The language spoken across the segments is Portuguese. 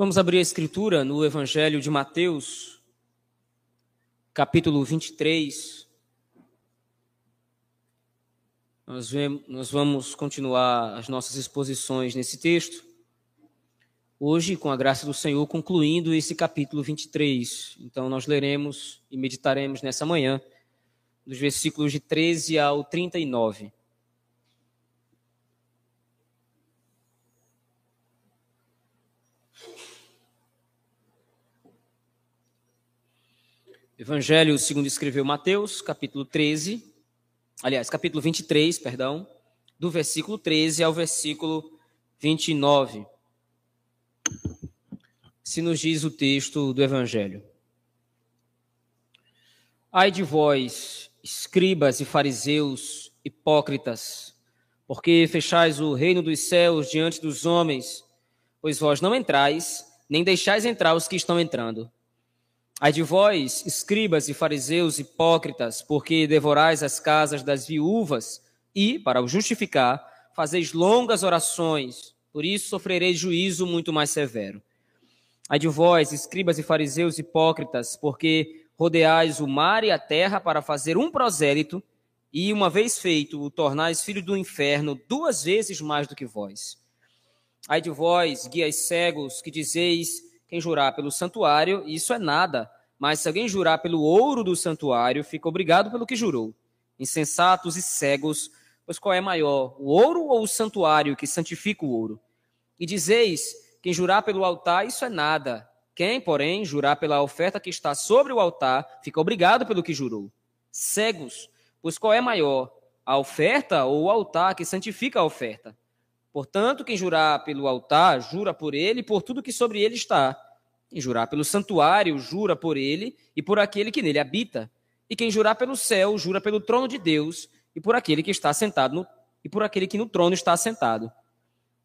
Vamos abrir a escritura no Evangelho de Mateus, capítulo 23. Nós, vemos, nós vamos continuar as nossas exposições nesse texto. Hoje, com a graça do Senhor, concluindo esse capítulo 23. Então, nós leremos e meditaremos nessa manhã, dos versículos de 13 ao 39. Evangelho segundo escreveu Mateus, capítulo 13, aliás, capítulo 23, perdão, do versículo 13 ao versículo 29. Se nos diz o texto do Evangelho. Ai de vós, escribas e fariseus, hipócritas, porque fechais o reino dos céus diante dos homens, pois vós não entrais, nem deixais entrar os que estão entrando. Ai de vós, escribas e fariseus hipócritas, porque devorais as casas das viúvas e, para o justificar, fazeis longas orações, por isso sofrereis juízo muito mais severo. Ai de vós, escribas e fariseus hipócritas, porque rodeais o mar e a terra para fazer um prosélito, e, uma vez feito, o tornais filho do inferno duas vezes mais do que vós. Ai de vós, guias cegos, que dizeis quem jurar pelo santuário, isso é nada. Mas se alguém jurar pelo ouro do santuário, fica obrigado pelo que jurou. Insensatos e cegos, pois qual é maior, o ouro ou o santuário que santifica o ouro? E dizeis: quem jurar pelo altar, isso é nada. Quem, porém, jurar pela oferta que está sobre o altar, fica obrigado pelo que jurou. Cegos, pois qual é maior, a oferta ou o altar que santifica a oferta? Portanto, quem jurar pelo altar, jura por ele e por tudo que sobre ele está. Quem jurar pelo santuário, jura por ele e por aquele que nele habita. E quem jurar pelo céu, jura pelo trono de Deus e por aquele que está sentado no, e por aquele que no trono está sentado.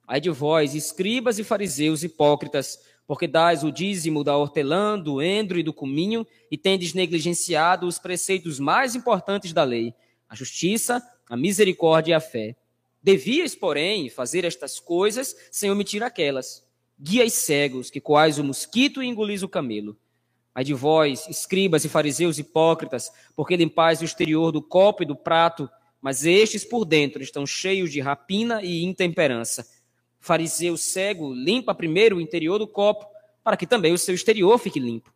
Ai de vós, escribas e fariseus hipócritas, porque dais o dízimo da hortelã, do endro e do cominho, e tendes negligenciado os preceitos mais importantes da lei, a justiça, a misericórdia e a fé. Devias, porém, fazer estas coisas sem omitir aquelas. Guias cegos, que coais o mosquito e engolis o camelo. Ai de vós, escribas e fariseus hipócritas, porque limpais o exterior do copo e do prato, mas estes por dentro estão cheios de rapina e intemperança. Fariseu cego, limpa primeiro o interior do copo, para que também o seu exterior fique limpo.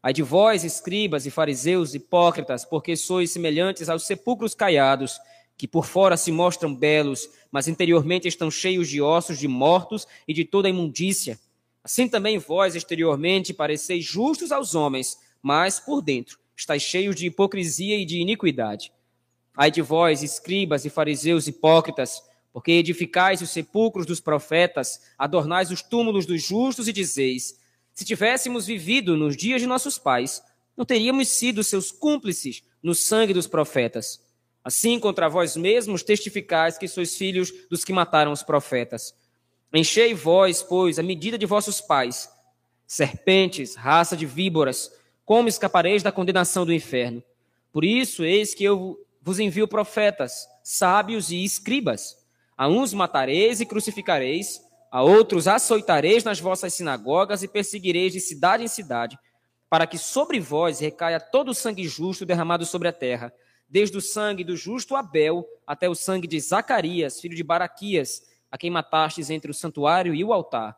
Ai de vós, escribas e fariseus hipócritas, porque sois semelhantes aos sepulcros caiados, que por fora se mostram belos, mas interiormente estão cheios de ossos de mortos e de toda imundícia. Assim também vós exteriormente pareceis justos aos homens, mas por dentro estáis cheios de hipocrisia e de iniquidade. Ai de vós, escribas e fariseus hipócritas, porque edificais os sepulcros dos profetas, adornais os túmulos dos justos e dizeis: se tivéssemos vivido nos dias de nossos pais, não teríamos sido seus cúmplices no sangue dos profetas. Assim, contra vós mesmos testificais que sois filhos dos que mataram os profetas. Enchei vós, pois, a medida de vossos pais. Serpentes, raça de víboras, como escapareis da condenação do inferno? Por isso, eis que eu vos envio profetas, sábios e escribas. A uns matareis e crucificareis, a outros açoitareis nas vossas sinagogas e perseguireis de cidade em cidade, para que sobre vós recaia todo o sangue justo derramado sobre a terra desde o sangue do justo Abel até o sangue de Zacarias, filho de Baraquias, a quem matastes entre o santuário e o altar.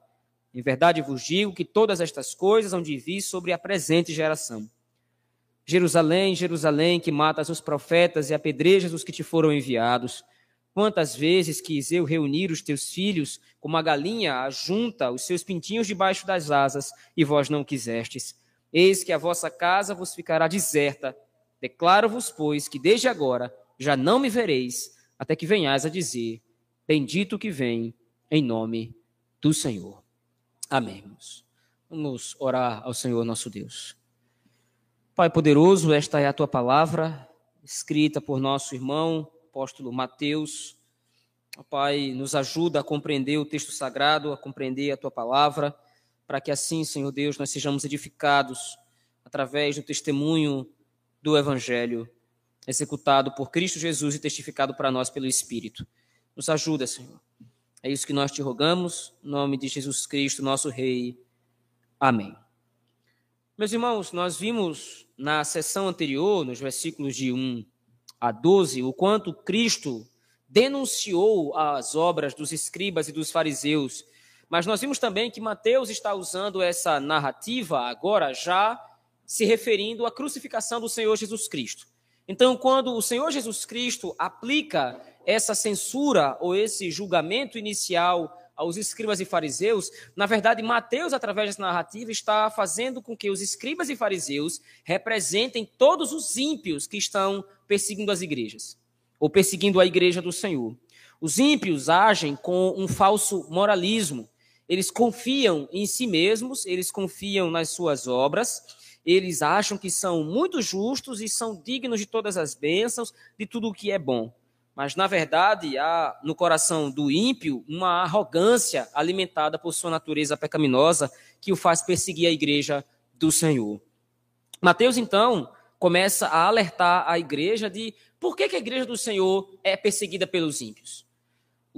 Em verdade vos digo que todas estas coisas hão de vir sobre a presente geração. Jerusalém, Jerusalém, que matas os profetas e apedrejas os que te foram enviados. Quantas vezes quis eu reunir os teus filhos, como a galinha ajunta os seus pintinhos debaixo das asas, e vós não quisestes. Eis que a vossa casa vos ficará deserta, Declaro-vos, pois, que desde agora já não me vereis, até que venhais a dizer: Bendito que vem em nome do Senhor. Amém. Vamos orar ao Senhor nosso Deus. Pai poderoso, esta é a tua palavra, escrita por nosso irmão, apóstolo Mateus. Pai, nos ajuda a compreender o texto sagrado, a compreender a tua palavra, para que assim, Senhor Deus, nós sejamos edificados através do testemunho do Evangelho executado por Cristo Jesus e testificado para nós pelo Espírito. Nos ajuda, Senhor. É isso que nós te rogamos, em nome de Jesus Cristo, nosso Rei. Amém. Meus irmãos, nós vimos na sessão anterior, nos versículos de 1 a 12, o quanto Cristo denunciou as obras dos escribas e dos fariseus. Mas nós vimos também que Mateus está usando essa narrativa agora já se referindo à crucificação do Senhor Jesus Cristo. Então, quando o Senhor Jesus Cristo aplica essa censura ou esse julgamento inicial aos escribas e fariseus, na verdade, Mateus, através dessa narrativa, está fazendo com que os escribas e fariseus representem todos os ímpios que estão perseguindo as igrejas, ou perseguindo a igreja do Senhor. Os ímpios agem com um falso moralismo. Eles confiam em si mesmos, eles confiam nas suas obras, eles acham que são muito justos e são dignos de todas as bênçãos, de tudo o que é bom. Mas, na verdade, há no coração do ímpio uma arrogância alimentada por sua natureza pecaminosa que o faz perseguir a igreja do Senhor. Mateus, então, começa a alertar a igreja de por que, que a igreja do Senhor é perseguida pelos ímpios.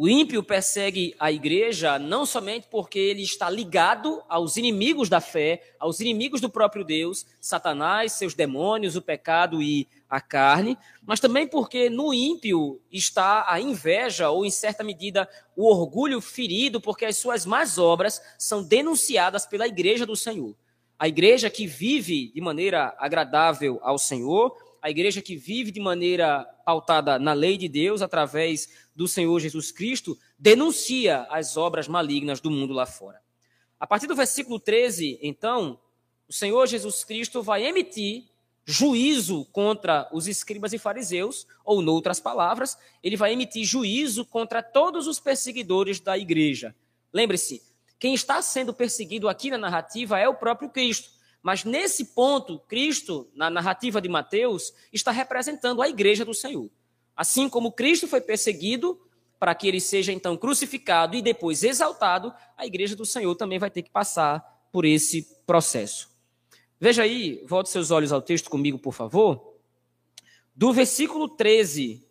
O ímpio persegue a igreja não somente porque ele está ligado aos inimigos da fé, aos inimigos do próprio Deus, Satanás, seus demônios, o pecado e a carne, mas também porque no ímpio está a inveja ou, em certa medida, o orgulho ferido, porque as suas más obras são denunciadas pela igreja do Senhor. A igreja que vive de maneira agradável ao Senhor, a igreja que vive de maneira pautada na lei de Deus, através do Senhor Jesus Cristo, denuncia as obras malignas do mundo lá fora. A partir do versículo 13, então, o Senhor Jesus Cristo vai emitir juízo contra os escribas e fariseus, ou, noutras palavras, ele vai emitir juízo contra todos os perseguidores da igreja. Lembre-se, quem está sendo perseguido aqui na narrativa é o próprio Cristo. Mas nesse ponto, Cristo, na narrativa de Mateus, está representando a igreja do Senhor. Assim como Cristo foi perseguido para que ele seja então crucificado e depois exaltado, a igreja do Senhor também vai ter que passar por esse processo. Veja aí, volte seus olhos ao texto comigo, por favor. Do versículo 13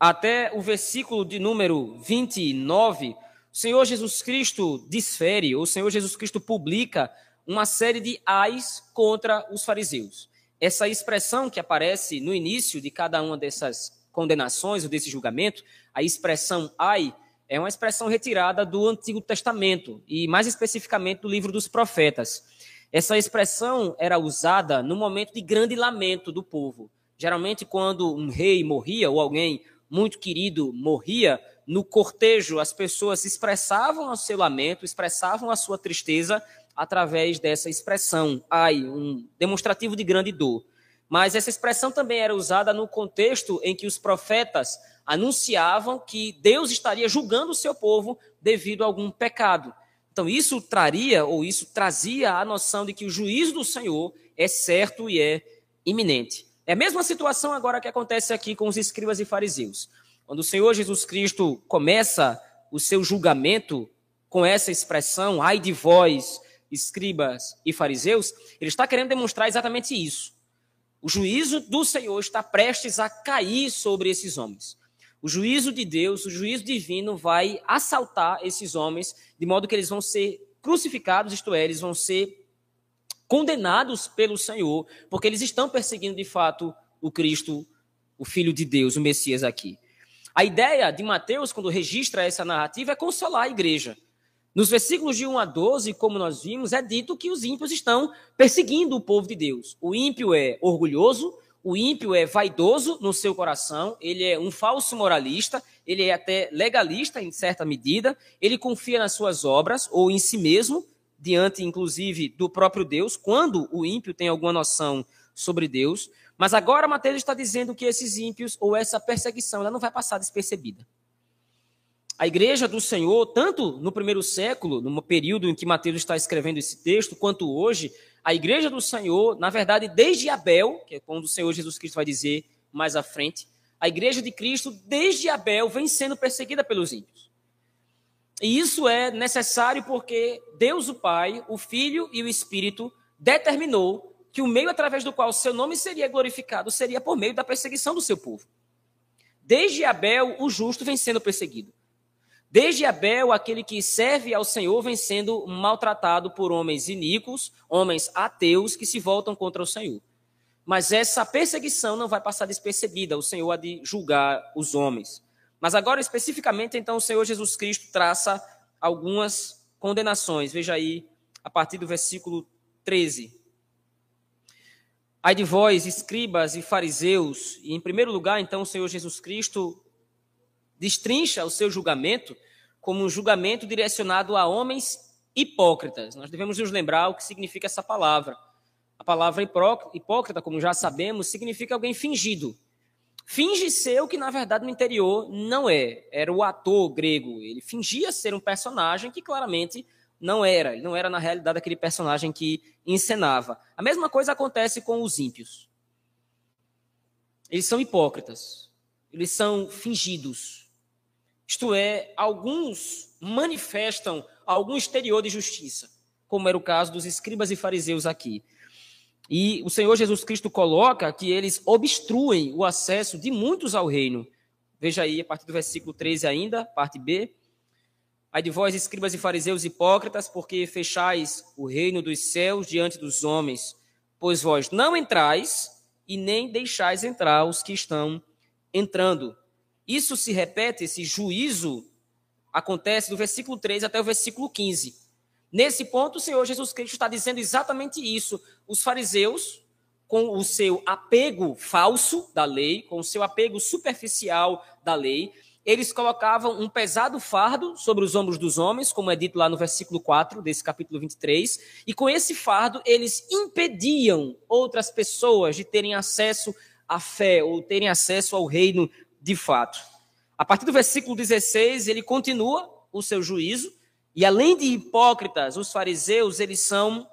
até o versículo de número 29, o Senhor Jesus Cristo desfere, ou o Senhor Jesus Cristo publica uma série de ais contra os fariseus. Essa expressão que aparece no início de cada uma dessas condenações ou desse julgamento, a expressão ai, é uma expressão retirada do Antigo Testamento e mais especificamente do livro dos profetas. Essa expressão era usada no momento de grande lamento do povo. Geralmente, quando um rei morria ou alguém muito querido morria, no cortejo as pessoas expressavam o seu lamento, expressavam a sua tristeza através dessa expressão, ai, um demonstrativo de grande dor. Mas essa expressão também era usada no contexto em que os profetas anunciavam que Deus estaria julgando o seu povo devido a algum pecado. Então, isso traria, ou isso trazia a noção de que o juízo do Senhor é certo e é iminente. É a mesma situação agora que acontece aqui com os escribas e fariseus. Quando o Senhor Jesus Cristo começa o seu julgamento com essa expressão, ai de vós, escribas e fariseus, ele está querendo demonstrar exatamente isso. O juízo do Senhor está prestes a cair sobre esses homens. O juízo de Deus, o juízo divino vai assaltar esses homens, de modo que eles vão ser crucificados, isto é, eles vão ser condenados pelo Senhor, porque eles estão perseguindo de fato o Cristo, o Filho de Deus, o Messias aqui. A ideia de Mateus, quando registra essa narrativa, é consolar a igreja. Nos versículos de 1 a 12, como nós vimos, é dito que os ímpios estão perseguindo o povo de Deus. O ímpio é orgulhoso, o ímpio é vaidoso no seu coração, ele é um falso moralista, ele é até legalista em certa medida, ele confia nas suas obras ou em si mesmo, diante inclusive do próprio Deus, quando o ímpio tem alguma noção sobre Deus. Mas agora Mateus está dizendo que esses ímpios ou essa perseguição ela não vai passar despercebida. A igreja do Senhor, tanto no primeiro século, no período em que Mateus está escrevendo esse texto, quanto hoje, a igreja do Senhor, na verdade, desde Abel, que é quando o Senhor Jesus Cristo vai dizer mais à frente, a igreja de Cristo, desde Abel, vem sendo perseguida pelos ímpios. E isso é necessário porque Deus, o Pai, o Filho e o Espírito determinou que o meio através do qual seu nome seria glorificado seria por meio da perseguição do seu povo. Desde Abel, o justo vem sendo perseguido. Desde Abel, aquele que serve ao Senhor, vem sendo maltratado por homens iníquos, homens ateus que se voltam contra o Senhor. Mas essa perseguição não vai passar despercebida, o Senhor há de julgar os homens. Mas agora, especificamente, então, o Senhor Jesus Cristo traça algumas condenações. Veja aí, a partir do versículo 13. Ai de vós, escribas e fariseus, e em primeiro lugar, então, o Senhor Jesus Cristo destrincha o seu julgamento como um julgamento direcionado a homens hipócritas. Nós devemos nos lembrar o que significa essa palavra. A palavra hipócrita, como já sabemos, significa alguém fingido. Finge ser o que na verdade no interior não é. Era o ator grego. Ele fingia ser um personagem que claramente não era. Ele não era na realidade aquele personagem que encenava. A mesma coisa acontece com os ímpios. Eles são hipócritas. Eles são fingidos. Isto é, alguns manifestam algum exterior de justiça, como era o caso dos escribas e fariseus aqui. E o Senhor Jesus Cristo coloca que eles obstruem o acesso de muitos ao reino. Veja aí, a partir do versículo 13 ainda, parte B. Ai de vós, escribas e fariseus hipócritas, porque fechais o reino dos céus diante dos homens, pois vós não entrais e nem deixais entrar os que estão entrando. Isso se repete, esse juízo acontece do versículo 3 até o versículo 15. Nesse ponto, o Senhor Jesus Cristo está dizendo exatamente isso. Os fariseus, com o seu apego falso da lei, com o seu apego superficial da lei, eles colocavam um pesado fardo sobre os ombros dos homens, como é dito lá no versículo 4 desse capítulo 23, e com esse fardo eles impediam outras pessoas de terem acesso à fé ou terem acesso ao reino de fato. A partir do versículo 16, ele continua o seu juízo, e além de hipócritas, os fariseus, eles são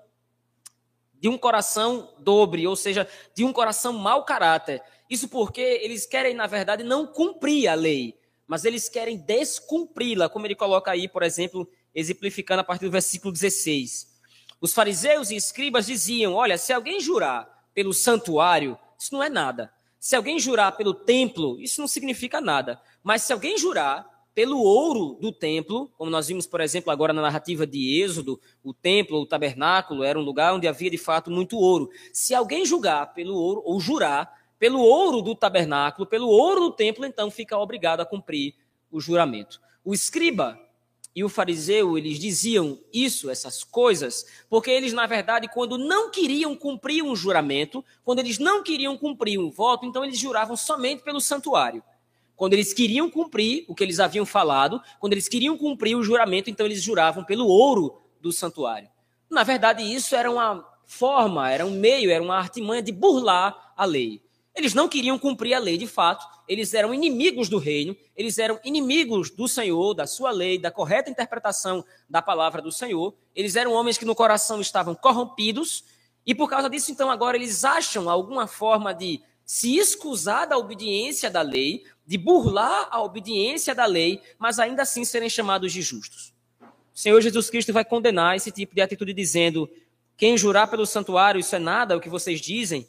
de um coração dobre, ou seja, de um coração mau caráter. Isso porque eles querem, na verdade, não cumprir a lei, mas eles querem descumpri-la, como ele coloca aí, por exemplo, exemplificando a partir do versículo 16. Os fariseus e escribas diziam: Olha, se alguém jurar pelo santuário, isso não é nada. Se alguém jurar pelo templo, isso não significa nada. Mas se alguém jurar pelo ouro do templo, como nós vimos, por exemplo, agora na narrativa de Êxodo, o templo, o tabernáculo, era um lugar onde havia de fato muito ouro. Se alguém julgar pelo ouro, ou jurar pelo ouro do tabernáculo, pelo ouro do templo, então fica obrigado a cumprir o juramento. O escriba e o fariseu, eles diziam isso, essas coisas, porque eles, na verdade, quando não queriam cumprir um juramento, quando eles não queriam cumprir um voto, então eles juravam somente pelo santuário. Quando eles queriam cumprir o que eles haviam falado, quando eles queriam cumprir o juramento, então eles juravam pelo ouro do santuário. Na verdade, isso era uma forma, era um meio, era uma artimanha de burlar a lei. Eles não queriam cumprir a lei de fato, eles eram inimigos do reino, eles eram inimigos do Senhor, da sua lei, da correta interpretação da palavra do Senhor. Eles eram homens que no coração estavam corrompidos, e por causa disso, então, agora eles acham alguma forma de se escusar da obediência da lei, de burlar a obediência da lei, mas ainda assim serem chamados de justos. O Senhor Jesus Cristo vai condenar esse tipo de atitude, dizendo: quem jurar pelo santuário, isso é nada, é o que vocês dizem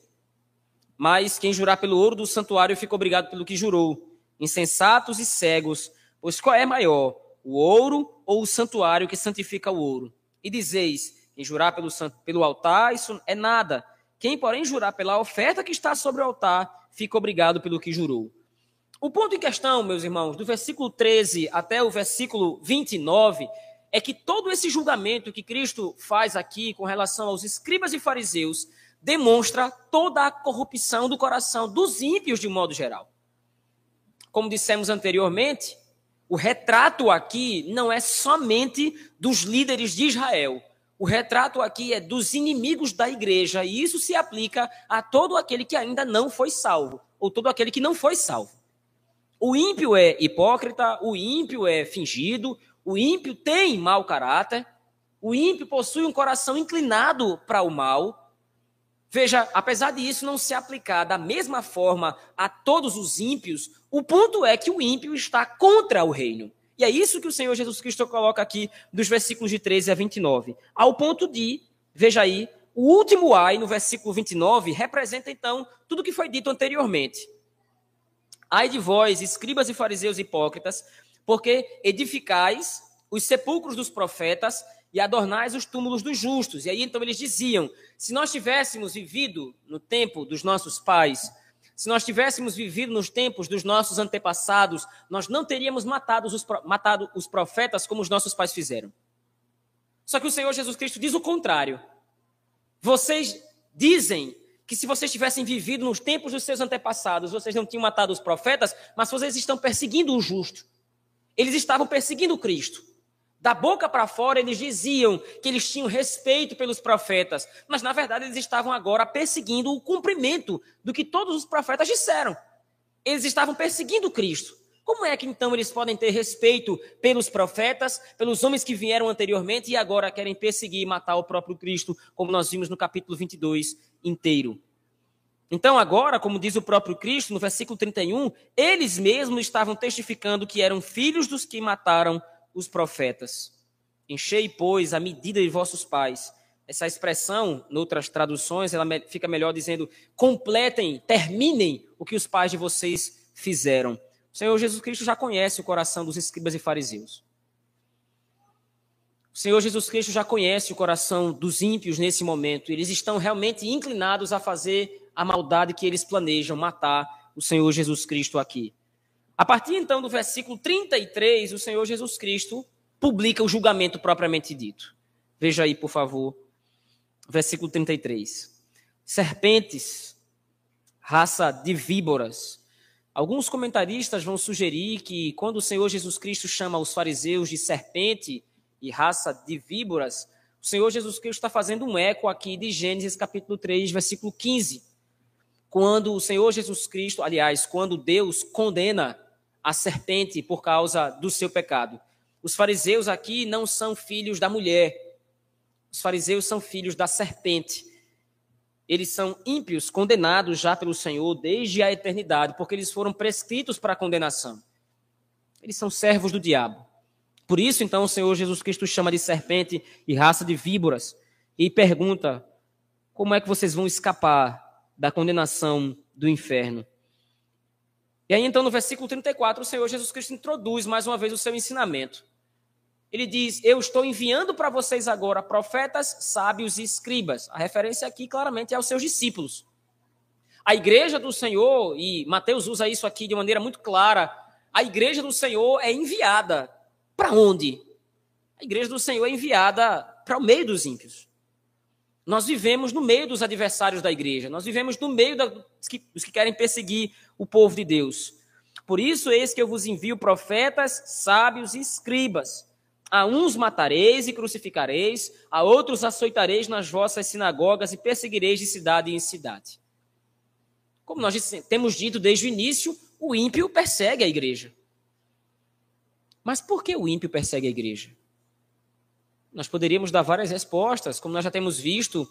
mas quem jurar pelo ouro do santuário fica obrigado pelo que jurou. Insensatos e cegos, pois qual é maior, o ouro ou o santuário que santifica o ouro? E dizeis: quem jurar pelo, pelo altar, isso é nada. Quem, porém, jurar pela oferta que está sobre o altar, fica obrigado pelo que jurou. O ponto em questão, meus irmãos, do versículo 13 até o versículo 29, é que todo esse julgamento que Cristo faz aqui com relação aos escribas e fariseus demonstra toda a corrupção do coração dos ímpios de modo geral. Como dissemos anteriormente, o retrato aqui não é somente dos líderes de Israel. O retrato aqui é dos inimigos da igreja, e isso se aplica a todo aquele que ainda não foi salvo, ou todo aquele que não foi salvo. O ímpio é hipócrita, o ímpio é fingido, o ímpio tem mau caráter, o ímpio possui um coração inclinado para o mal, Veja, apesar de isso não se aplicar da mesma forma a todos os ímpios, o ponto é que o ímpio está contra o reino. E é isso que o Senhor Jesus Cristo coloca aqui dos versículos de 13 a 29. Ao ponto de, veja aí, o último ai, no versículo 29, representa então tudo o que foi dito anteriormente. Ai de vós, escribas e fariseus hipócritas, porque edificais os sepulcros dos profetas e adornais os túmulos dos justos. E aí então eles diziam: se nós tivéssemos vivido no tempo dos nossos pais, se nós tivéssemos vivido nos tempos dos nossos antepassados, nós não teríamos matado os, matado os profetas como os nossos pais fizeram. Só que o Senhor Jesus Cristo diz o contrário. Vocês dizem que se vocês tivessem vivido nos tempos dos seus antepassados, vocês não tinham matado os profetas, mas vocês estão perseguindo o justo. Eles estavam perseguindo Cristo. Da boca para fora, eles diziam que eles tinham respeito pelos profetas, mas na verdade eles estavam agora perseguindo o cumprimento do que todos os profetas disseram. Eles estavam perseguindo Cristo. Como é que então eles podem ter respeito pelos profetas, pelos homens que vieram anteriormente e agora querem perseguir e matar o próprio Cristo, como nós vimos no capítulo 22 inteiro? Então, agora, como diz o próprio Cristo, no versículo 31, eles mesmos estavam testificando que eram filhos dos que mataram os profetas. Enchei, pois, a medida de vossos pais. Essa expressão, em outras traduções, ela fica melhor dizendo: completem, terminem o que os pais de vocês fizeram. O Senhor Jesus Cristo já conhece o coração dos escribas e fariseus. O Senhor Jesus Cristo já conhece o coração dos ímpios nesse momento. Eles estão realmente inclinados a fazer a maldade que eles planejam, matar o Senhor Jesus Cristo aqui. A partir então do versículo 33, o Senhor Jesus Cristo publica o julgamento propriamente dito. Veja aí, por favor, versículo 33. Serpentes, raça de víboras. Alguns comentaristas vão sugerir que quando o Senhor Jesus Cristo chama os fariseus de serpente e raça de víboras, o Senhor Jesus Cristo está fazendo um eco aqui de Gênesis capítulo 3, versículo 15 quando o Senhor Jesus Cristo, aliás, quando Deus condena a serpente por causa do seu pecado. Os fariseus aqui não são filhos da mulher. Os fariseus são filhos da serpente. Eles são ímpios, condenados já pelo Senhor desde a eternidade, porque eles foram prescritos para a condenação. Eles são servos do diabo. Por isso, então, o Senhor Jesus Cristo chama de serpente e raça de víboras e pergunta: como é que vocês vão escapar da condenação do inferno. E aí, então, no versículo 34, o Senhor Jesus Cristo introduz mais uma vez o seu ensinamento. Ele diz: Eu estou enviando para vocês agora profetas, sábios e escribas. A referência aqui claramente é aos seus discípulos. A igreja do Senhor, e Mateus usa isso aqui de maneira muito clara, a igreja do Senhor é enviada para onde? A igreja do Senhor é enviada para o meio dos ímpios. Nós vivemos no meio dos adversários da igreja, nós vivemos no meio da, dos, que, dos que querem perseguir o povo de Deus. Por isso, eis que eu vos envio profetas, sábios e escribas. A uns matareis e crucificareis, a outros açoitareis nas vossas sinagogas e perseguireis de cidade em cidade. Como nós temos dito desde o início, o ímpio persegue a igreja. Mas por que o ímpio persegue a igreja? Nós poderíamos dar várias respostas, como nós já temos visto,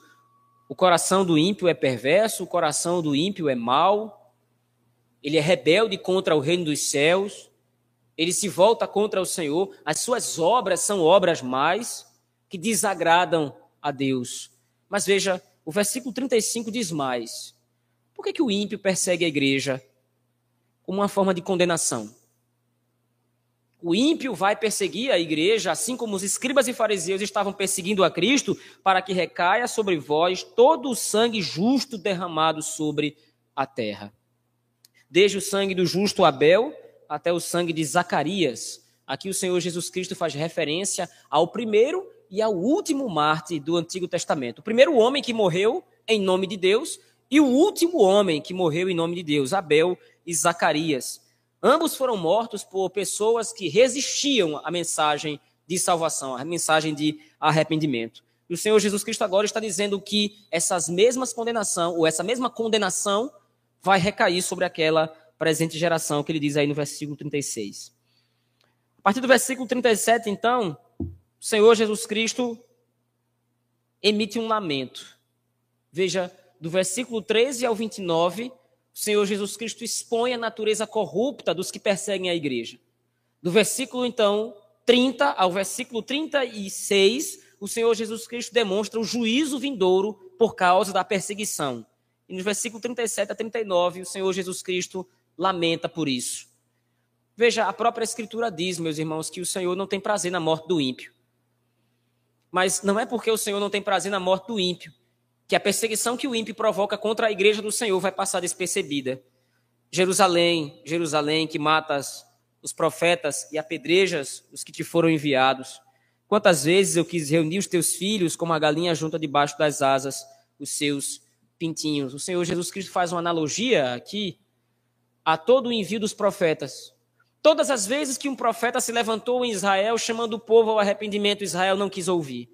o coração do ímpio é perverso, o coração do ímpio é mau, ele é rebelde contra o reino dos céus, ele se volta contra o Senhor, as suas obras são obras mais que desagradam a Deus. Mas veja, o versículo 35 diz mais. Por que, que o ímpio persegue a igreja como uma forma de condenação? O ímpio vai perseguir a igreja, assim como os escribas e fariseus estavam perseguindo a Cristo, para que recaia sobre vós todo o sangue justo derramado sobre a terra. Desde o sangue do justo Abel até o sangue de Zacarias. Aqui o Senhor Jesus Cristo faz referência ao primeiro e ao último mártir do Antigo Testamento. O primeiro homem que morreu em nome de Deus e o último homem que morreu em nome de Deus, Abel e Zacarias. Ambos foram mortos por pessoas que resistiam à mensagem de salvação, à mensagem de arrependimento. E o Senhor Jesus Cristo agora está dizendo que essas mesmas condenação, ou essa mesma condenação, vai recair sobre aquela presente geração, que ele diz aí no versículo 36. A partir do versículo 37, então, o Senhor Jesus Cristo emite um lamento. Veja, do versículo 13 ao 29, o Senhor Jesus Cristo expõe a natureza corrupta dos que perseguem a igreja. Do versículo, então, 30 ao versículo 36, o Senhor Jesus Cristo demonstra o juízo vindouro por causa da perseguição. E no versículo 37 a 39, o Senhor Jesus Cristo lamenta por isso. Veja, a própria Escritura diz, meus irmãos, que o Senhor não tem prazer na morte do ímpio. Mas não é porque o Senhor não tem prazer na morte do ímpio que a perseguição que o ímpio provoca contra a igreja do Senhor vai passar despercebida. Jerusalém, Jerusalém, que matas os profetas e apedrejas os que te foram enviados. Quantas vezes eu quis reunir os teus filhos como a galinha junta debaixo das asas os seus pintinhos. O Senhor Jesus Cristo faz uma analogia aqui a todo o envio dos profetas. Todas as vezes que um profeta se levantou em Israel chamando o povo ao arrependimento, Israel não quis ouvir.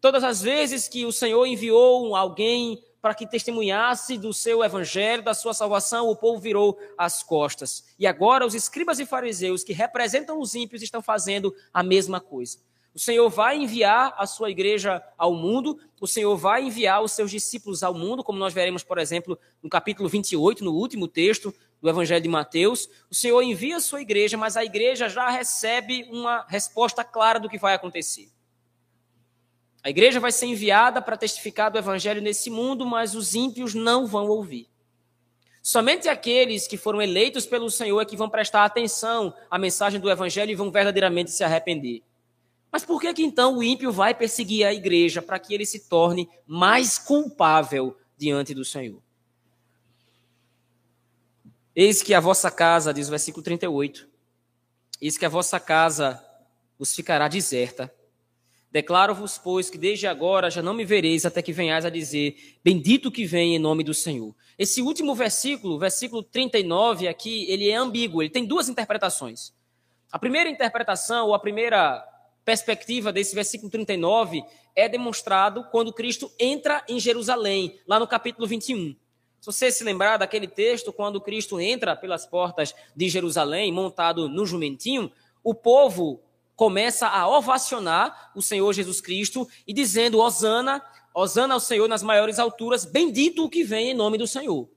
Todas as vezes que o Senhor enviou alguém para que testemunhasse do seu evangelho, da sua salvação, o povo virou as costas. E agora os escribas e fariseus que representam os ímpios estão fazendo a mesma coisa. O Senhor vai enviar a sua igreja ao mundo, o Senhor vai enviar os seus discípulos ao mundo, como nós veremos, por exemplo, no capítulo 28, no último texto do Evangelho de Mateus. O Senhor envia a sua igreja, mas a igreja já recebe uma resposta clara do que vai acontecer. A igreja vai ser enviada para testificar do evangelho nesse mundo, mas os ímpios não vão ouvir. Somente aqueles que foram eleitos pelo Senhor é que vão prestar atenção à mensagem do evangelho e vão verdadeiramente se arrepender. Mas por que que então o ímpio vai perseguir a igreja para que ele se torne mais culpável diante do Senhor? Eis que a vossa casa, diz o versículo 38, eis que a vossa casa vos ficará deserta Declaro-vos, pois, que desde agora já não me vereis até que venhais a dizer: Bendito que vem em nome do Senhor. Esse último versículo, versículo 39, aqui, ele é ambíguo, ele tem duas interpretações. A primeira interpretação, ou a primeira perspectiva desse versículo 39, é demonstrado quando Cristo entra em Jerusalém, lá no capítulo 21. Se você se lembrar daquele texto, quando Cristo entra pelas portas de Jerusalém, montado no jumentinho, o povo começa a ovacionar o Senhor Jesus Cristo e dizendo: Osana, Osana ao Senhor nas maiores alturas, bendito o que vem em nome do Senhor.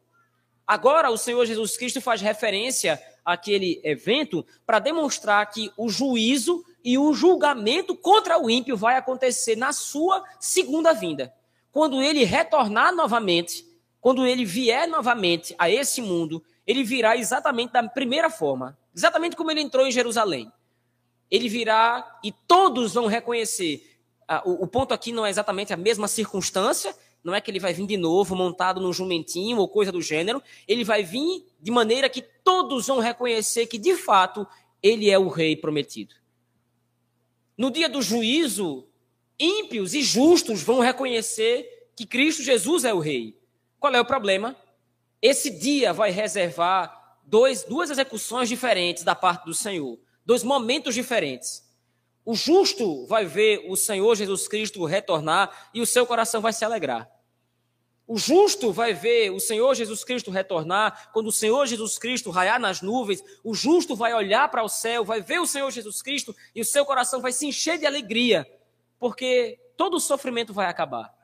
Agora, o Senhor Jesus Cristo faz referência àquele evento para demonstrar que o juízo e o julgamento contra o ímpio vai acontecer na sua segunda vinda. Quando ele retornar novamente, quando ele vier novamente a esse mundo, ele virá exatamente da primeira forma, exatamente como ele entrou em Jerusalém ele virá e todos vão reconhecer. Ah, o, ponto aqui não é exatamente a mesma circunstância, não é que ele vai vir de novo montado num jumentinho ou coisa do gênero, ele vai vir de maneira que todos vão reconhecer que, de fato, ele é o rei prometido. No dia do juízo, ímpios e justos vão reconhecer que Cristo Jesus é o rei. Qual é o problema? Esse dia vai reservar dois, duas execuções diferentes da parte do Senhor dois momentos diferentes. O justo vai ver o Senhor Jesus Cristo retornar e o seu coração vai se alegrar. O justo vai ver o Senhor Jesus Cristo retornar, quando o Senhor Jesus Cristo raiar nas nuvens, o justo vai olhar para o céu, vai ver o Senhor Jesus Cristo e o seu coração vai se encher de alegria, porque todo o sofrimento vai acabar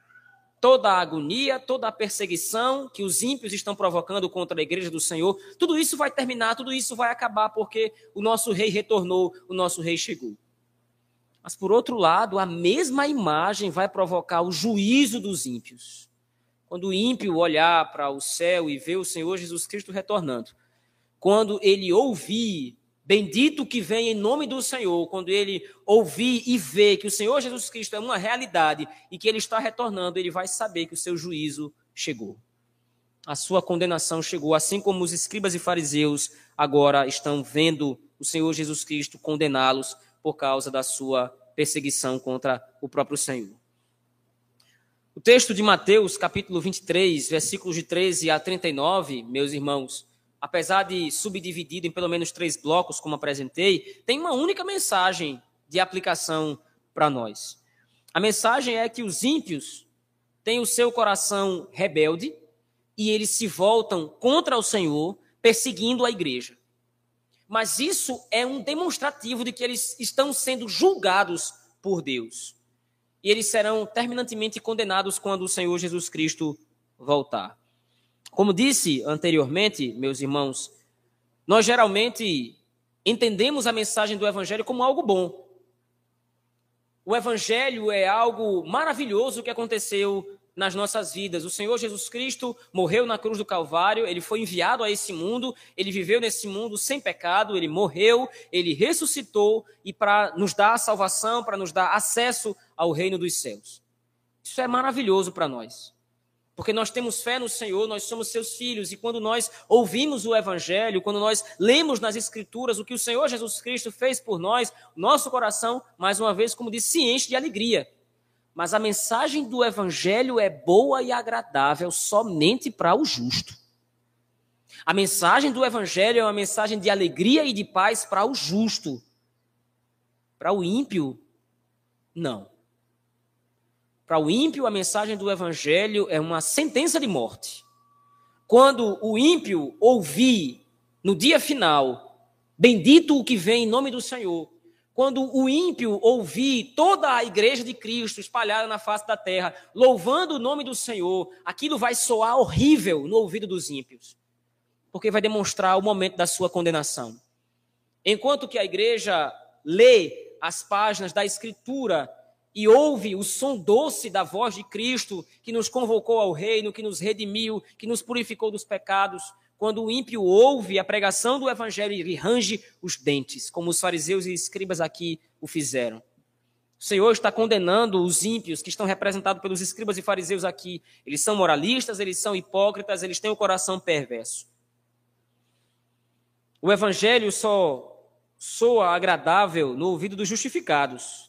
toda a agonia, toda a perseguição que os ímpios estão provocando contra a igreja do Senhor, tudo isso vai terminar, tudo isso vai acabar, porque o nosso rei retornou, o nosso rei chegou. Mas, por outro lado, a mesma imagem vai provocar o juízo dos ímpios. Quando o ímpio olhar para o céu e ver o Senhor Jesus Cristo retornando, quando ele ouvir Bendito que vem em nome do Senhor, quando ele ouvir e ver que o Senhor Jesus Cristo é uma realidade e que ele está retornando, ele vai saber que o seu juízo chegou. A sua condenação chegou, assim como os escribas e fariseus agora estão vendo o Senhor Jesus Cristo condená-los por causa da sua perseguição contra o próprio Senhor. O texto de Mateus, capítulo 23, versículos de 13 a 39, meus irmãos, apesar de subdividido em pelo menos três blocos, como apresentei, tem uma única mensagem de aplicação para nós. A mensagem é que os ímpios têm o seu coração rebelde e eles se voltam contra o Senhor, perseguindo a igreja. Mas isso é um demonstrativo de que eles estão sendo julgados por Deus. E eles serão terminantemente condenados quando o Senhor Jesus Cristo voltar. Como disse anteriormente, meus irmãos, nós geralmente entendemos a mensagem do Evangelho como algo bom. O Evangelho é algo maravilhoso que aconteceu nas nossas vidas. O Senhor Jesus Cristo morreu na cruz do Calvário, ele foi enviado a esse mundo, ele viveu nesse mundo sem pecado, ele morreu, ele ressuscitou e para nos dar a salvação, para nos dar acesso ao reino dos céus. Isso é maravilhoso para nós. Porque nós temos fé no Senhor, nós somos seus filhos, e quando nós ouvimos o Evangelho, quando nós lemos nas Escrituras o que o Senhor Jesus Cristo fez por nós, nosso coração, mais uma vez, como disse, se enche de alegria. Mas a mensagem do Evangelho é boa e agradável somente para o justo. A mensagem do Evangelho é uma mensagem de alegria e de paz para o justo. Para o ímpio, não. Para o ímpio, a mensagem do evangelho é uma sentença de morte. Quando o ímpio ouvir no dia final, bendito o que vem em nome do Senhor, quando o ímpio ouvir toda a igreja de Cristo espalhada na face da terra, louvando o nome do Senhor, aquilo vai soar horrível no ouvido dos ímpios, porque vai demonstrar o momento da sua condenação. Enquanto que a igreja lê as páginas da Escritura e ouve o som doce da voz de Cristo, que nos convocou ao reino, que nos redimiu, que nos purificou dos pecados. Quando o ímpio ouve a pregação do evangelho, ele range os dentes, como os fariseus e escribas aqui o fizeram. O Senhor está condenando os ímpios que estão representados pelos escribas e fariseus aqui. Eles são moralistas, eles são hipócritas, eles têm o coração perverso. O evangelho só soa agradável no ouvido dos justificados.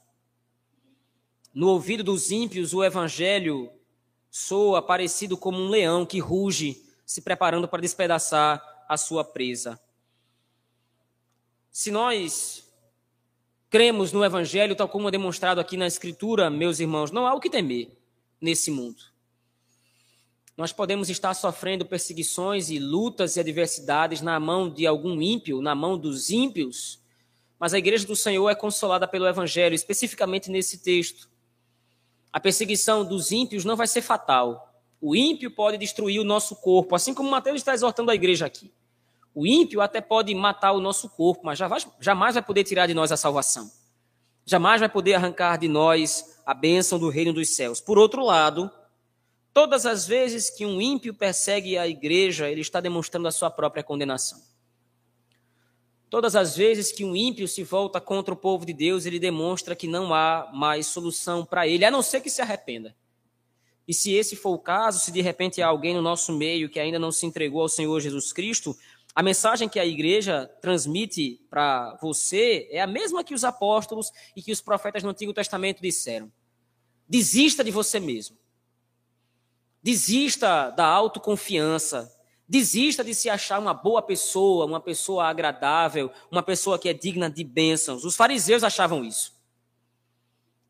No ouvido dos ímpios, o evangelho soa parecido como um leão que ruge, se preparando para despedaçar a sua presa. Se nós cremos no evangelho, tal como é demonstrado aqui na Escritura, meus irmãos, não há o que temer nesse mundo. Nós podemos estar sofrendo perseguições e lutas e adversidades na mão de algum ímpio, na mão dos ímpios, mas a igreja do Senhor é consolada pelo evangelho, especificamente nesse texto a perseguição dos ímpios não vai ser fatal. O ímpio pode destruir o nosso corpo, assim como Mateus está exortando a igreja aqui. O ímpio até pode matar o nosso corpo, mas jamais vai poder tirar de nós a salvação. Jamais vai poder arrancar de nós a bênção do reino dos céus. Por outro lado, todas as vezes que um ímpio persegue a igreja, ele está demonstrando a sua própria condenação. Todas as vezes que um ímpio se volta contra o povo de Deus, ele demonstra que não há mais solução para ele, a não ser que se arrependa. E se esse for o caso, se de repente há alguém no nosso meio que ainda não se entregou ao Senhor Jesus Cristo, a mensagem que a igreja transmite para você é a mesma que os apóstolos e que os profetas no Antigo Testamento disseram. Desista de você mesmo. Desista da autoconfiança. Desista de se achar uma boa pessoa, uma pessoa agradável, uma pessoa que é digna de bênçãos. Os fariseus achavam isso.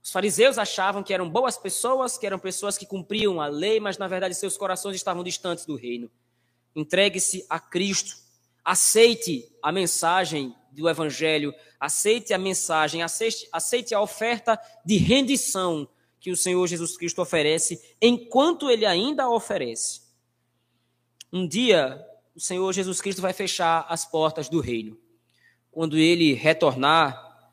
Os fariseus achavam que eram boas pessoas, que eram pessoas que cumpriam a lei, mas na verdade seus corações estavam distantes do reino. Entregue-se a Cristo. Aceite a mensagem do Evangelho. Aceite a mensagem. Aceite, aceite a oferta de rendição que o Senhor Jesus Cristo oferece, enquanto ele ainda a oferece. Um dia, o Senhor Jesus Cristo vai fechar as portas do reino. Quando ele retornar,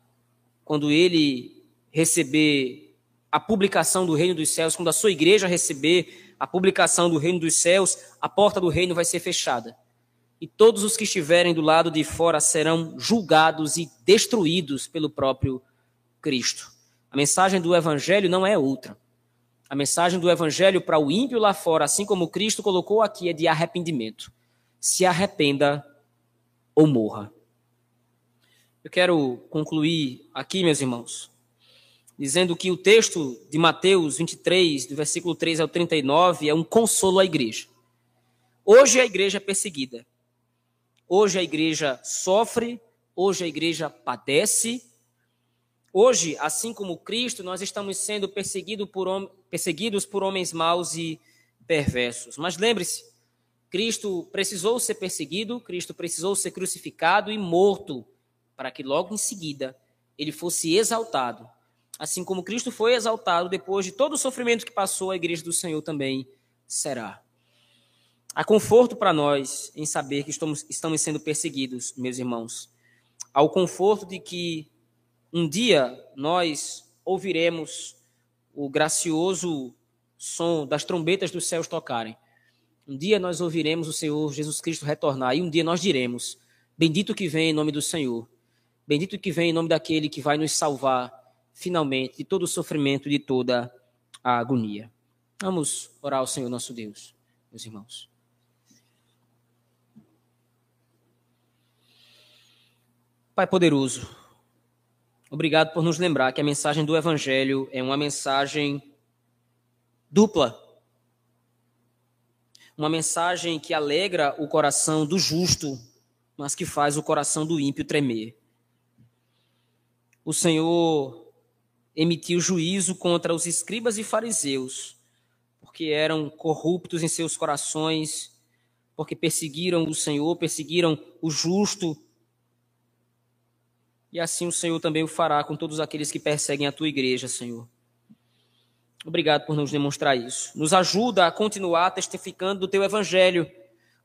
quando ele receber a publicação do reino dos céus, quando a sua igreja receber a publicação do reino dos céus, a porta do reino vai ser fechada. E todos os que estiverem do lado de fora serão julgados e destruídos pelo próprio Cristo. A mensagem do evangelho não é outra. A mensagem do evangelho para o ímpio lá fora, assim como Cristo colocou aqui, é de arrependimento. Se arrependa ou morra. Eu quero concluir aqui, meus irmãos, dizendo que o texto de Mateus 23, do versículo 3 ao 39, é um consolo à igreja. Hoje a igreja é perseguida. Hoje a igreja sofre, hoje a igreja padece, Hoje, assim como Cristo, nós estamos sendo perseguido por perseguidos por homens maus e perversos. Mas lembre-se, Cristo precisou ser perseguido, Cristo precisou ser crucificado e morto, para que logo em seguida ele fosse exaltado. Assim como Cristo foi exaltado depois de todo o sofrimento que passou, a igreja do Senhor também será. Há conforto para nós em saber que estamos, estamos sendo perseguidos, meus irmãos. Há o conforto de que um dia nós ouviremos o gracioso som das trombetas dos céus tocarem, um dia nós ouviremos o Senhor Jesus Cristo retornar e um dia nós diremos: Bendito que vem em nome do Senhor, bendito que vem em nome daquele que vai nos salvar finalmente de todo o sofrimento e de toda a agonia. Vamos orar ao Senhor nosso Deus, meus irmãos. Pai poderoso, obrigado por nos lembrar que a mensagem do Evangelho é uma mensagem dupla. Uma mensagem que alegra o coração do justo, mas que faz o coração do ímpio tremer. O Senhor emitiu juízo contra os escribas e fariseus, porque eram corruptos em seus corações, porque perseguiram o Senhor, perseguiram o justo. E assim o Senhor também o fará com todos aqueles que perseguem a tua igreja, Senhor. Obrigado por nos demonstrar isso. Nos ajuda a continuar testificando do teu evangelho,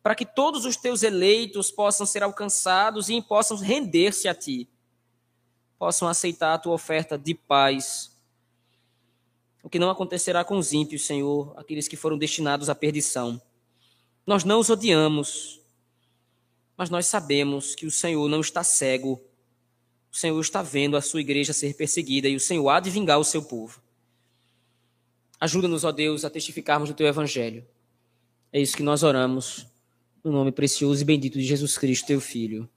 para que todos os teus eleitos possam ser alcançados e possam render-se a ti, possam aceitar a tua oferta de paz. O que não acontecerá com os ímpios, Senhor, aqueles que foram destinados à perdição. Nós não os odiamos, mas nós sabemos que o Senhor não está cego. O Senhor está vendo a sua igreja ser perseguida e o Senhor há de vingar o seu povo. Ajuda-nos, ó Deus, a testificarmos do teu evangelho. É isso que nós oramos, no nome precioso e bendito de Jesus Cristo, teu Filho.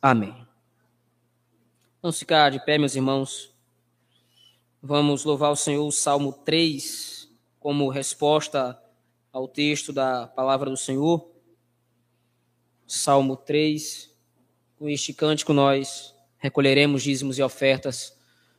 Amém. Vamos ficar de pé, meus irmãos. Vamos louvar o Senhor, o Salmo 3, como resposta ao texto da palavra do Senhor. Salmo 3. Com este cântico, nós recolheremos dízimos e ofertas